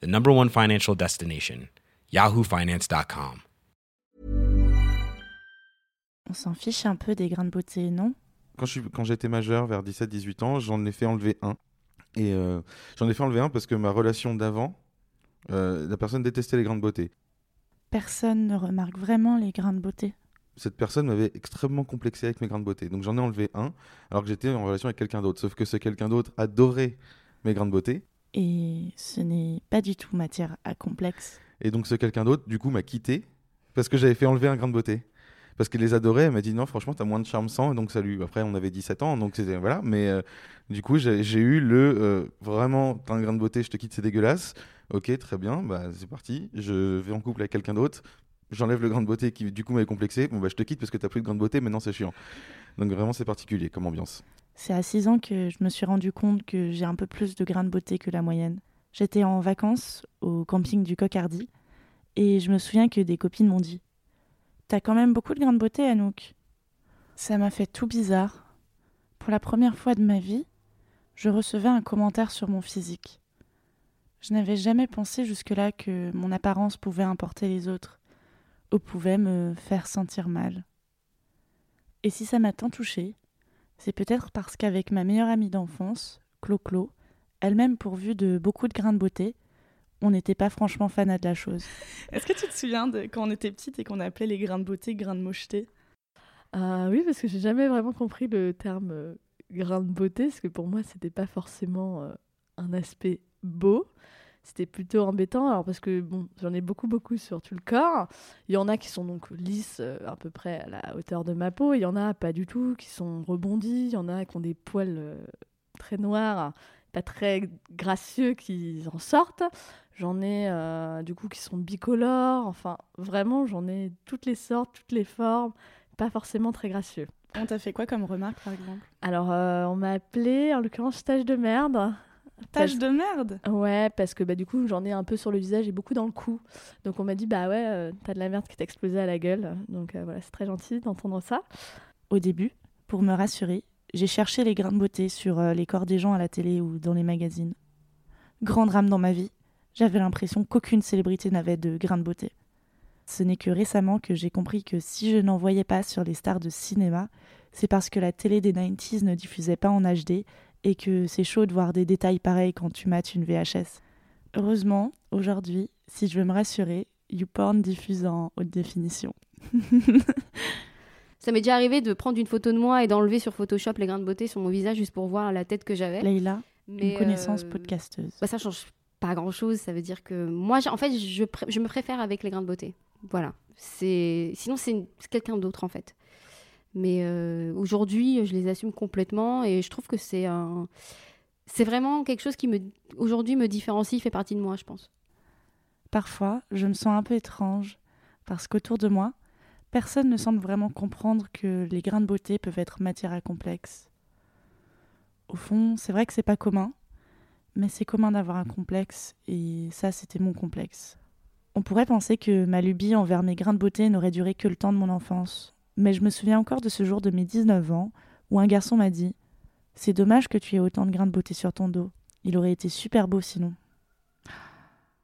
the number one financial destination, yahoofinance.com. On s'en fiche un peu des grains de beauté, non? Quand j'étais majeur, vers 17-18 ans, j'en ai fait enlever un. Et euh, j'en ai fait enlever un parce que ma relation d'avant, euh, la personne détestait les grains de beauté. Personne ne remarque vraiment les grains de beauté. Cette personne m'avait extrêmement complexé avec mes grains de beauté. Donc j'en ai enlevé un alors que j'étais en relation avec quelqu'un d'autre. Sauf que ce quelqu'un d'autre adorait mes grains de beauté. Et ce n'est pas du tout matière à complexe. Et donc ce quelqu'un d'autre, du coup, m'a quitté parce que j'avais fait enlever un grain de beauté. Parce qu'elle les adorait, elle m'a dit non, franchement, t'as moins de charme sans. Et donc salut. Après, on avait 17 ans, donc c'était voilà. Mais euh, du coup, j'ai eu le euh, vraiment, t'as un grain de beauté, je te quitte, c'est dégueulasse. Ok, très bien, bah c'est parti. Je vais en couple avec quelqu'un d'autre. J'enlève le grain de beauté qui, du coup, m'avait complexé. Bon, bah je te quitte parce que t'as plus de grain de beauté, maintenant c'est chiant. Donc vraiment, c'est particulier comme ambiance. C'est à 6 ans que je me suis rendu compte que j'ai un peu plus de grains de beauté que la moyenne. J'étais en vacances au camping du Cocardi et je me souviens que des copines m'ont dit T'as quand même beaucoup de grains de beauté, Anouk. Ça m'a fait tout bizarre. Pour la première fois de ma vie, je recevais un commentaire sur mon physique. Je n'avais jamais pensé jusque-là que mon apparence pouvait importer les autres ou pouvait me faire sentir mal. Et si ça m'a tant touchée, c'est peut-être parce qu'avec ma meilleure amie d'enfance, Clo-Clo, elle-même pourvue de beaucoup de grains de beauté, on n'était pas franchement fanat de la chose. Est-ce que tu te souviens de quand on était petite et qu'on appelait les grains de beauté grains de mocheté? Ah oui, parce que j'ai jamais vraiment compris le terme euh, grain de beauté, parce que pour moi, c'était pas forcément euh, un aspect beau. C'était plutôt embêtant, alors parce que bon, j'en ai beaucoup, beaucoup sur tout le corps. Il y en a qui sont donc lisses, euh, à peu près à la hauteur de ma peau. Il y en a pas du tout, qui sont rebondis. Il y en a qui ont des poils euh, très noirs, pas très gracieux, qui en sortent. J'en ai euh, du coup qui sont bicolores. Enfin, vraiment, j'en ai toutes les sortes, toutes les formes. Pas forcément très gracieux. On t'a fait quoi comme remarque, par exemple? Alors, euh, on m'a appelé, en l'occurrence, stage de merde. Tâche Parce- de merde Ouais, parce que bah, du coup, j'en ai un peu sur le visage et beaucoup dans le cou. Donc, on m'a dit, bah ouais, euh, t'as de la merde qui t'a explosé à la gueule. Donc, euh, voilà, c'est très gentil d'entendre ça. Au début, pour me rassurer, j'ai cherché les grains de beauté sur euh, les corps des gens à la télé ou dans les magazines. Grand drame dans ma vie, j'avais l'impression qu'aucune célébrité n'avait de grains de beauté. Ce n'est que récemment que j'ai compris que si je n'en voyais pas sur les stars de cinéma, c'est parce que la télé des 90s ne diffusait pas en HD et que c'est chaud de voir des détails pareils quand tu mates une VHS. Heureusement, aujourd'hui, si je veux me rassurer, YouPorn diffuse en haute définition. Ça m'est déjà arrivé de prendre une photo de moi et d'enlever sur Photoshop les grains de beauté sur mon visage juste pour voir la tête que j'avais. Leïla, Mais, une connaissance euh, podcasteuse. bah, ça change pas grand chose. Ça veut dire que moi, en fait, je, me préfère avec les grains de beauté. Voilà. C'est sinon c'est une- c'est quelqu'un d'autre en fait. Mais euh, aujourd'hui, je les assume complètement et je trouve que c'est un, c'est vraiment quelque chose qui me aujourd'hui me différencie, fait partie de moi, je pense. Parfois, je me sens un peu étrange parce qu'autour de moi, personne ne semble vraiment comprendre que les grains de beauté peuvent être matière à complexe. Au fond, c'est vrai que c'est pas commun, mais c'est commun d'avoir un complexe et ça, c'était mon complexe. On pourrait penser que ma lubie envers mes grains de beauté n'aurait duré que le temps de mon enfance, mais je me souviens encore de ce jour de mes 19 ans où un garçon m'a dit C'est dommage que tu aies autant de grains de beauté sur ton dos. Il aurait été super beau sinon.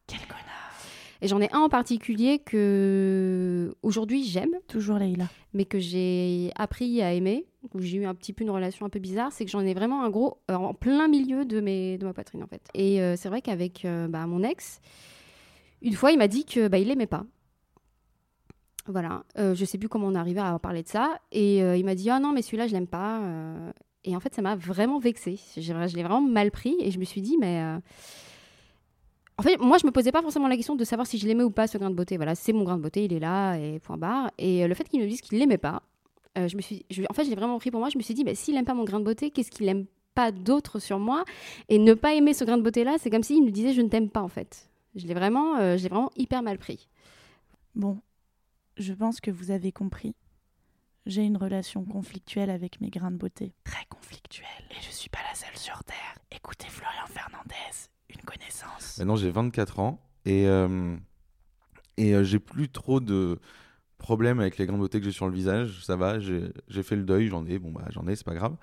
Quel connard Et j'en ai un en particulier que aujourd'hui j'aime, Toujours Leïla. mais que j'ai appris à aimer, où j'ai eu un petit peu une relation un peu bizarre, c'est que j'en ai vraiment un gros euh, en plein milieu de, mes, de ma poitrine en fait. Et euh, c'est vrai qu'avec euh, bah, mon ex, une fois il m'a dit que bah, il l'aimait pas. Voilà, euh, je sais plus comment on est arrivé à parler de ça, et euh, il m'a dit ah non mais celui-là je l'aime pas. euh. et en fait ça m'a vraiment vexée, J'ai- je l'ai vraiment mal pris, et je me suis dit mais euh, en fait, moi, je me posais pas forcément la question de savoir si je l'aimais ou pas ce grain de beauté. Voilà, c'est mon grain de beauté, il est là et point barre. Et le fait qu'il me dise qu'il l'aimait pas, je me suis, je- en fait, je l'ai vraiment pris pour moi. Je me suis dit, bah, s'il aime pas mon grain de beauté, qu'est-ce qu'il aime pas d'autre sur moi? Et ne pas aimer ce grain de beauté là, c'est comme s'il me disait, je ne t'aime pas en fait. Je l'ai vraiment, je vraiment hyper mal pris. Bon, je pense que vous avez compris. J'ai une relation conflictuelle avec mes grains de beauté. Très conflictuelle. Et je suis pas la seule sur Terre. Écoutez Florian Fernandez, une connaissance. Maintenant, j'ai 24 ans et, euh, et euh, j'ai plus trop de problèmes avec les grains de beauté que j'ai sur le visage. Ça va, j'ai fait le deuil, j'en ai, bon bah j'en ai, c'est pas grave.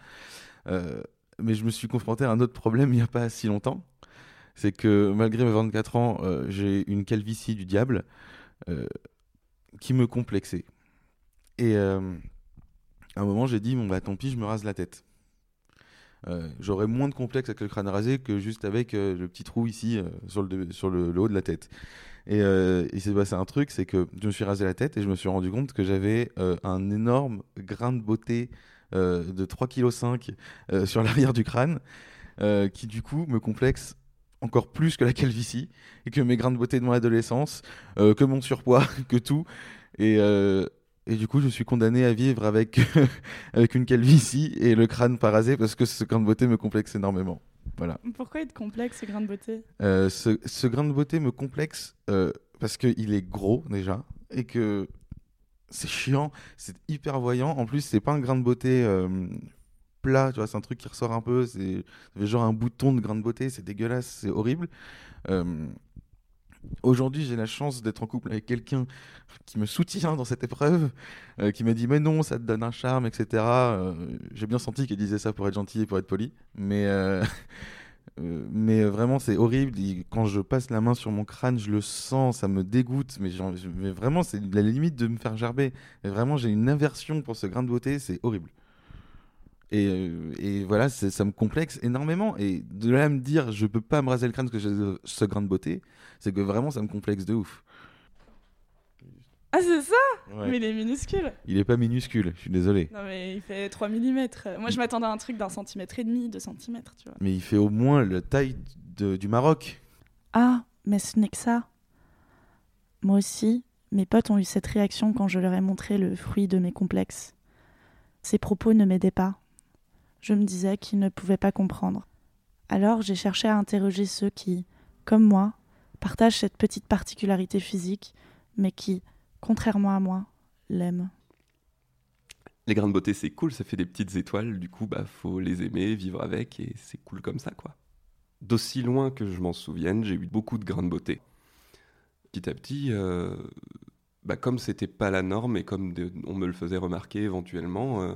Euh, mais je me suis confronté à un autre problème il n'y a pas si longtemps. C'est que malgré mes 24 ans, euh, j'ai une calvitie du diable euh, qui me complexait. Et euh, à un moment, j'ai dit, bon bah tant pis, je me rase la tête. Euh, J'aurais moins de complexe avec le crâne rasé que juste avec euh, le petit trou ici sur, le, le, haut de la tête. Et il s'est passé un truc, c'est que je me suis rasé la tête et je me suis rendu compte que j'avais un énorme grain de beauté de 3,5 kg sur l'arrière du crâne, qui du coup me complexe encore plus que la calvitie, et que mes grains de beauté de mon adolescence, euh, que mon surpoids, que tout. Et, euh, et du coup, je suis condamné à vivre avec, avec une calvitie et le crâne pas rasé parce que ce grain de beauté me complexe énormément. Voilà. Pourquoi il te complexe, ce grain de beauté? Euh, ce, ce grain de beauté me complexe parce qu'il est gros déjà et que c'est chiant, c'est hyper voyant. En plus, c'est pas un grain de beauté plat, tu vois, c'est un truc qui ressort un peu. C'est genre un bouton de grain de beauté, c'est dégueulasse, c'est horrible. Euh, Aujourd'hui, j'ai la chance d'être en couple avec quelqu'un qui me soutient dans cette épreuve, euh, qui m'a dit mais non, ça te donne un charme, etc. Euh, j'ai bien senti qu'elle disait ça pour être gentil et pour être poli, mais mais vraiment c'est horrible. Quand je passe la main sur mon crâne, je le sens, ça me dégoûte, mais, mais vraiment c'est la limite de me faire gerber. Et vraiment, j'ai une aversion pour ce grain de beauté, c'est horrible. Et, euh, et voilà, ça me complexe énormément. Et de là à me dire, je peux pas me raser le crâne parce que j'ai ce grain de beauté, c'est que vraiment, ça me complexe de ouf. Ah, c'est ça? Ouais. Mais il est minuscule. Il est pas minuscule, je suis désolé. Non, mais il fait 3 mm. Moi, je m'attendais à un truc d'un centimètre et demi, 2 centimètres, tu vois. Mais il fait au moins la taille de- du Maroc. Ah, mais ce n'est que ça. Moi aussi, mes potes ont eu cette réaction quand je leur ai montré le fruit de mes complexes. Ces propos ne m'aidaient pas. Je me disais qu'ils ne pouvaient pas comprendre. Alors j'ai cherché à interroger ceux qui, comme moi, partagent cette petite particularité physique, mais qui, contrairement à moi, l'aiment. Les grains de beauté, c'est cool, ça fait des petites étoiles, du coup, bah, faut les aimer, vivre avec, et c'est cool comme ça, quoi. D'aussi loin que je m'en souvienne, j'ai eu beaucoup de grains de beauté. Petit à petit, euh, bah, comme c'était pas la norme et comme on me le faisait remarquer éventuellement, euh,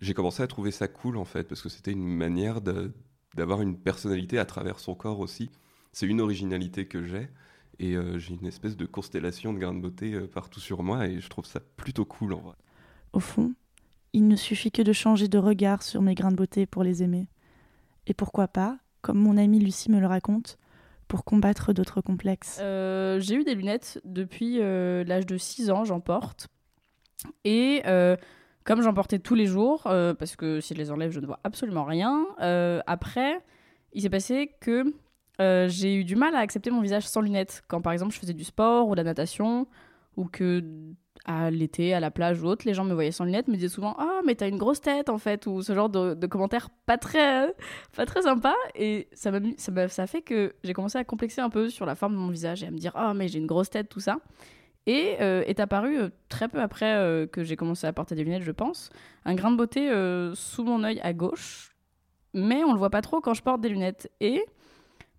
j'ai commencé à trouver ça cool, en fait, parce que c'était une manière d'avoir une personnalité à travers son corps aussi. C'est une originalité que j'ai, et euh, j'ai une espèce de constellation de grains de beauté euh, partout sur moi, et je trouve ça plutôt cool, en vrai. Au fond, il ne suffit que de changer de regard sur mes grains de beauté pour les aimer. Et pourquoi pas, comme mon amie Lucie me le raconte, pour combattre d'autres complexes. Euh, j'ai eu des lunettes depuis euh, l'âge de 6 ans, j'en porte. Et euh, comme j'en portais tous les jours, euh, parce que si je les enlève, je ne vois absolument rien, euh, après, il s'est passé que euh, j'ai eu du mal à accepter mon visage sans lunettes. Quand par exemple je faisais du sport ou de la natation, ou que à l'été, à la plage ou autre, les gens me voyaient sans lunettes, me disaient souvent Ah, mais t'as une grosse tête en fait, ou ce genre de, commentaires pas très, pas très sympa. Et ça ça ça fait que j'ai commencé à complexer un peu sur la forme de mon visage et à me dire Ah, mais j'ai une grosse tête, tout ça. Et euh, est apparu euh, très peu après euh, que j'ai commencé à porter des lunettes, je pense, un grain de beauté sous mon œil à gauche. Mais on le voit pas trop quand je porte des lunettes. Et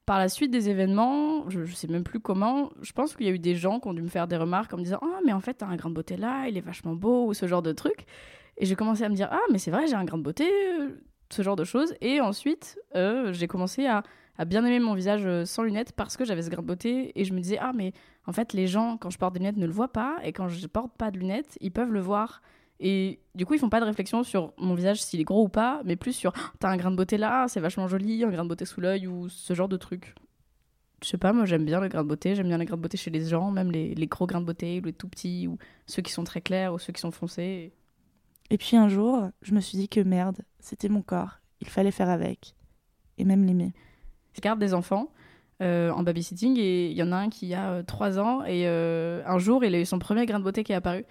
par la suite des événements, je, je sais même plus comment, je pense qu'il y a eu des gens qui ont dû me faire des remarques en me disant Ah, mais en fait, t'as un grain de beauté là, il est vachement beau, ou ce genre de truc. Et j'ai commencé à me dire Ah, mais c'est vrai, j'ai un grain de beauté, ce genre de choses. Et ensuite, j'ai commencé à, à bien aimer mon visage sans lunettes parce que j'avais ce grain de beauté. Et je me disais Ah, mais en fait, les gens, quand je porte des lunettes, ne le voient pas. Et quand je porte pas de lunettes, ils peuvent le voir. Et du coup, ils font pas de réflexion sur mon visage, s'il est gros ou pas, mais plus sur Ah, t'as un grain de beauté là, c'est vachement joli, un grain de beauté sous l'œil ou ce genre de truc. Je sais pas, moi j'aime bien le grain de beauté, j'aime bien les grains de beauté chez les gens, même les, les gros grains de beauté, ou les tout petits, ou ceux qui sont très clairs, ou ceux qui sont foncés. Et puis un jour, je me suis dit que merde, c'était mon corps, il fallait faire avec, et même l'aimer. Je garde des enfants euh, en babysitting et il y en a un qui a 3 ans et euh, un jour il a eu son premier grain de beauté qui est apparu.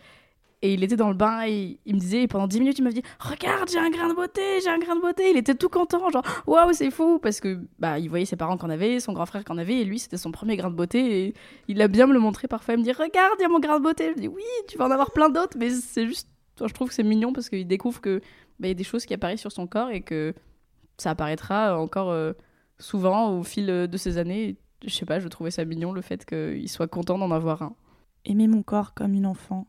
Et il était dans le bain et il me disait, et pendant 10 minutes, il m'a dit Regarde, j'ai un grain de beauté, j'ai un grain de beauté. Il était tout content, genre Waouh, c'est fou. Parce que bah, il voyait ses parents qu'en avaient, son grand frère qu'en avait, et lui, c'était son premier grain de beauté. Et il a bien me le montrer parfois. Il me dit Regarde, il y a mon grain de beauté. Je dis Oui, tu vas en avoir plein d'autres, mais c'est juste. Je trouve que c'est mignon parce qu'il découvre que bah, y a des choses qui apparaissent sur son corps et que ça apparaîtra encore euh, souvent au fil de ces années. Je sais pas, je trouvais ça mignon le fait qu'il soit content d'en avoir un. Aimer mon corps comme une enfant.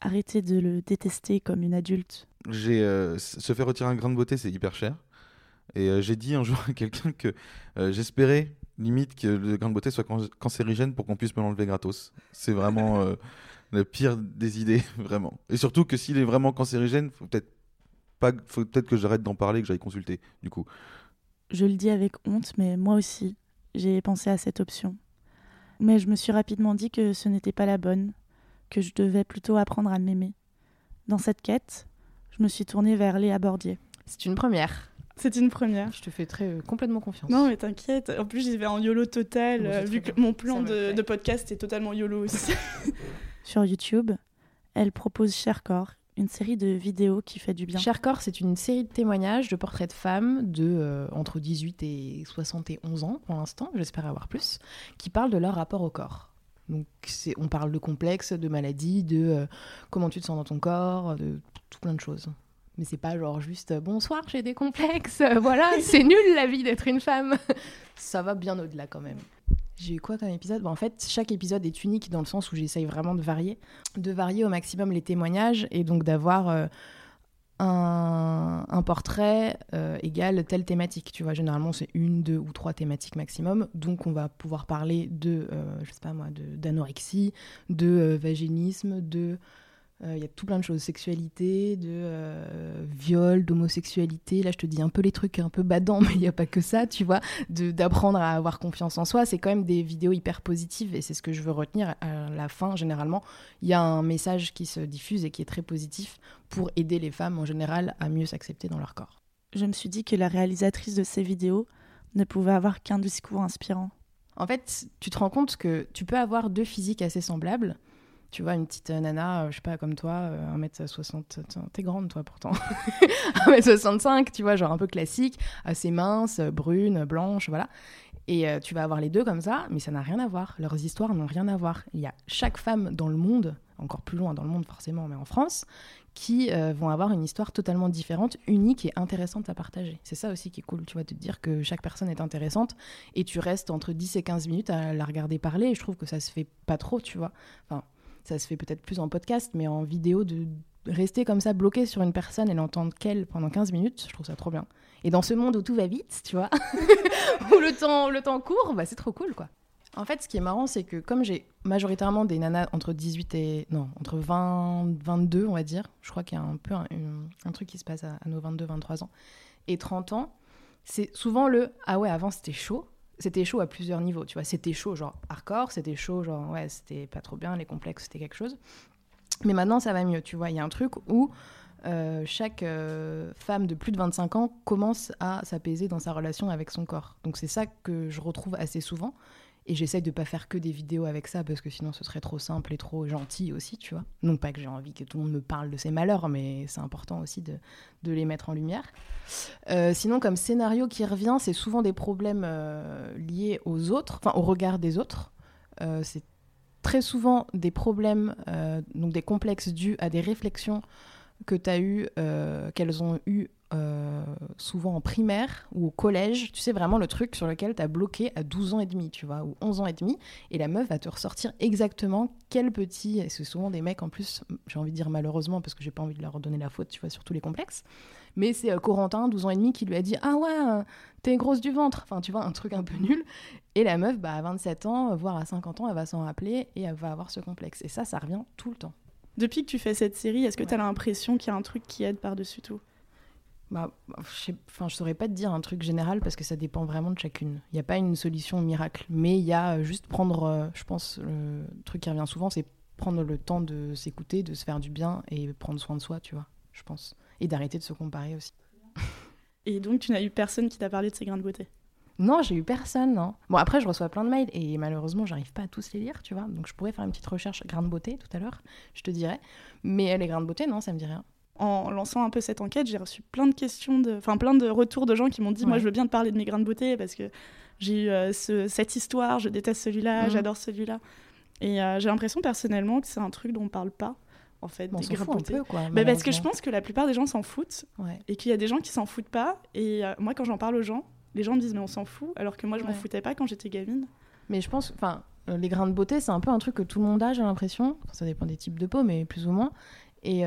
Arrêter de le détester comme une adulte. J'ai euh, se faire retirer un grain de beauté, c'est hyper cher. Et euh, j'ai dit un jour à quelqu'un que euh, j'espérais limite que le grain de beauté soit can- cancérigène pour qu'on puisse me l'enlever gratos. C'est vraiment euh, la pire des idées, vraiment. Et surtout que s'il est vraiment cancérigène, faut peut-être pas, faut peut-être que j'arrête d'en parler, que j'aille consulter. Du coup, Je le dis avec honte, mais moi aussi, j'ai pensé à cette option. Mais je me suis rapidement dit que ce n'était pas la bonne, que je devais plutôt apprendre à m'aimer. Dans cette quête, je me suis tournée vers Léa Bordier. C'est une première. C'est une première. Je te fais très euh, complètement confiance. Non, mais t'inquiète. En plus, j'y vais en YOLO total, Bon, euh, vu que bien. mon plan de, podcast est totalement YOLO aussi. Sur YouTube, elle propose Cher Corps, une série de vidéos qui fait du bien. Cher Corps, c'est une série de témoignages de portraits de femmes de euh, entre 18 et 71 ans pour l'instant, j'espère avoir plus, qui parlent de leur rapport au corps. Donc on parle de complexes, de maladies, de euh, comment tu te sens dans ton corps, de tout plein de choses. Mais c'est pas genre juste euh, bonsoir, j'ai des complexes, voilà, c'est nul la vie d'être une femme. Ça va bien au-delà quand même. J'ai eu quoi comme épisode? Bon, En fait, chaque épisode est unique dans le sens où j'essaye vraiment de varier, de varier au maximum les témoignages et donc d'avoir euh, un, un portrait euh, égale telle thématique. Tu vois, généralement c'est une, deux ou trois thématiques maximum. Donc on va pouvoir parler de, euh, je sais pas moi, d'anorexie, de, euh, vaginisme, de il y a tout plein de choses, sexualité, de euh, viol, d'homosexualité. Là, je te dis un peu les trucs un peu badants, mais il n'y a pas que ça, tu vois. D'apprendre à avoir confiance en soi, c'est quand même des vidéos hyper positives et c'est ce que je veux retenir à la fin, généralement. Il y a un message qui se diffuse et qui est très positif pour aider les femmes en général à mieux s'accepter dans leur corps. Je me suis dit que la réalisatrice de ces vidéos ne pouvait avoir qu'un discours inspirant. En fait, tu te rends compte que tu peux avoir deux physiques assez semblables. Tu vois, une petite euh, nana, euh, je sais pas, comme toi, euh, 1m60, tiens, t'es grande toi pourtant, 1m65, tu vois, genre un peu classique, assez mince, euh, brune, blanche, voilà. Et euh, tu vas avoir les deux comme ça, mais ça n'a rien à voir. Leurs histoires n'ont rien à voir. Il y a chaque femme dans le monde, encore plus loin dans le monde forcément, mais en France, qui euh, vont avoir une histoire totalement différente, unique et intéressante à partager. C'est ça aussi qui est cool, tu vois, de te dire que chaque personne est intéressante et tu restes entre 10 et 15 minutes à la regarder parler. Et je trouve que ça se fait pas trop, tu vois. Enfin, ça se fait peut-être plus en podcast, mais en vidéo, de rester comme ça bloqué sur une personne et l'entendre qu'elle pendant 15 minutes, je trouve ça trop bien. Et dans ce monde où tout va vite, tu vois, où le temps, le temps court, bah, c'est trop cool, quoi. En fait, ce qui est marrant, c'est que comme j'ai majoritairement des nanas entre 18 et... Non, entre 20, 22, on va dire. Je crois qu'il y a un peu un, truc qui se passe à, à nos 22, 23 ans. Et 30 ans, c'est souvent le « Ah ouais, avant, c'était chaud ». C'était chaud à plusieurs niveaux, tu vois. C'était chaud, genre hardcore. C'était chaud, genre, ouais, c'était pas trop bien. Les complexes, c'était quelque chose. Mais maintenant, ça va mieux, tu vois. Il y a un truc où euh, chaque euh, femme de plus de 25 ans commence à s'apaiser dans sa relation avec son corps. Donc c'est ça que je retrouve assez souvent. Et j'essaye de pas faire que des vidéos avec ça parce que sinon ce serait trop simple et trop gentil aussi, tu vois. Non pas que j'ai envie que tout le monde me parle de ses malheurs, mais c'est important aussi de, de les mettre en lumière. Euh, sinon, comme scénario qui revient, c'est souvent des problèmes euh, liés aux autres, enfin au regard des autres. Euh, c'est très souvent des problèmes, donc des complexes dus à des réflexions que tu as eues, qu'elles ont eues euh, souvent en primaire ou au collège. Tu sais, vraiment le truc sur lequel tu as bloqué à 12 ans et demi, tu vois, ou 11 ans et demi. Et la meuf va te ressortir exactement quel petit. Et c'est souvent des mecs en plus, j'ai envie de dire malheureusement, parce que j'ai pas envie de leur donner la faute, tu vois, sur tous les complexes. Mais c'est euh, Corentin, 12 ans et demi, qui lui a dit Ah ouais, euh, t'es grosse du ventre. Enfin, tu vois, un truc un peu nul. Et la meuf, bah, à 27 ans, voire à 50 ans, elle va s'en rappeler et elle va avoir ce complexe. Et ça, ça revient tout le temps. Depuis que tu fais cette série, est-ce que Ouais. tu as l'impression qu'il y a un truc qui aide par-dessus tout? Bah, je je saurais pas te dire un truc général parce que ça dépend vraiment de chacune. Il n'y a pas une solution miracle, mais il y a euh, juste prendre, euh, je pense, le truc qui revient souvent, c'est prendre le temps de s'écouter, de se faire du bien et prendre soin de soi, tu vois, je pense. Et d'arrêter de se comparer aussi. Et donc, tu n'as eu personne qui t'a parlé de ces grains de beauté? Non, j'ai eu personne, non. Bon, après, je reçois plein de mails et malheureusement, j'arrive pas à tous les lire, tu vois. Donc, je pourrais faire une petite recherche grain de beauté tout à l'heure, je te dirais. Mais les grains de beauté, non, ça me dit rien. En lançant un peu cette enquête, j'ai reçu plein de questions, de... enfin plein de retours de gens qui m'ont dit Moi, je veux bien te parler de mes grains de beauté parce que j'ai eu euh, ce- cette histoire, je déteste celui-là, Mhm. j'adore celui-là. Et euh, j'ai l'impression personnellement que c'est un truc dont on parle pas, en fait, Bon, on des s'en grains fout de beauté. peu, quoi. Bah, parce que je pense que la plupart des gens s'en foutent Ouais. et qu'il y a des gens qui s'en foutent pas. Et euh, moi, quand j'en parle aux gens, les gens me disent mais on s'en fout, alors que moi je m'en Ouais. foutais pas quand j'étais gamine. Mais je pense, enfin, les grains de beauté, c'est un peu un truc que tout le monde a, j'ai l'impression. Enfin, ça dépend des types de peau, mais plus ou moins. Et,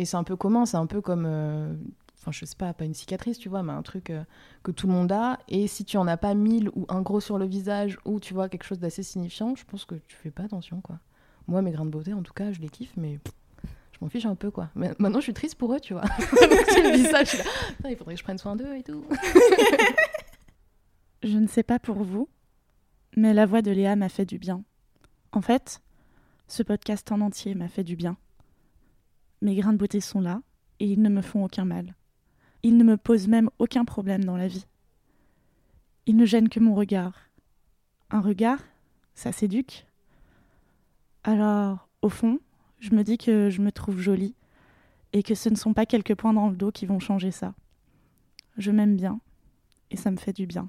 et c'est un peu commun, c'est un peu comme, euh, enfin, je sais pas, pas une cicatrice, tu vois, mais un truc euh, que tout le monde a. Et si tu en as pas mille ou un gros sur le visage ou tu vois quelque chose d'assez signifiant, je pense que tu fais pas attention, quoi. Moi, mes grains de beauté, en tout cas, je les kiffe, mais je m'en fiche un peu, quoi. Maintenant, je suis triste pour eux, tu vois. là, il faudrait que je prenne soin d'eux et tout. Je ne sais pas pour vous, mais la voix de Léa m'a fait du bien. En fait, ce podcast en entier m'a fait du bien. Mes grains de beauté sont là et ils ne me font aucun mal. Ils ne me posent même aucun problème dans la vie. Ils ne gênent que mon regard. Un regard, ça s'éduque. Alors, au fond, je me dis que je me trouve jolie et que ce ne sont pas quelques points dans le dos qui vont changer ça. Je m'aime bien et ça me fait du bien.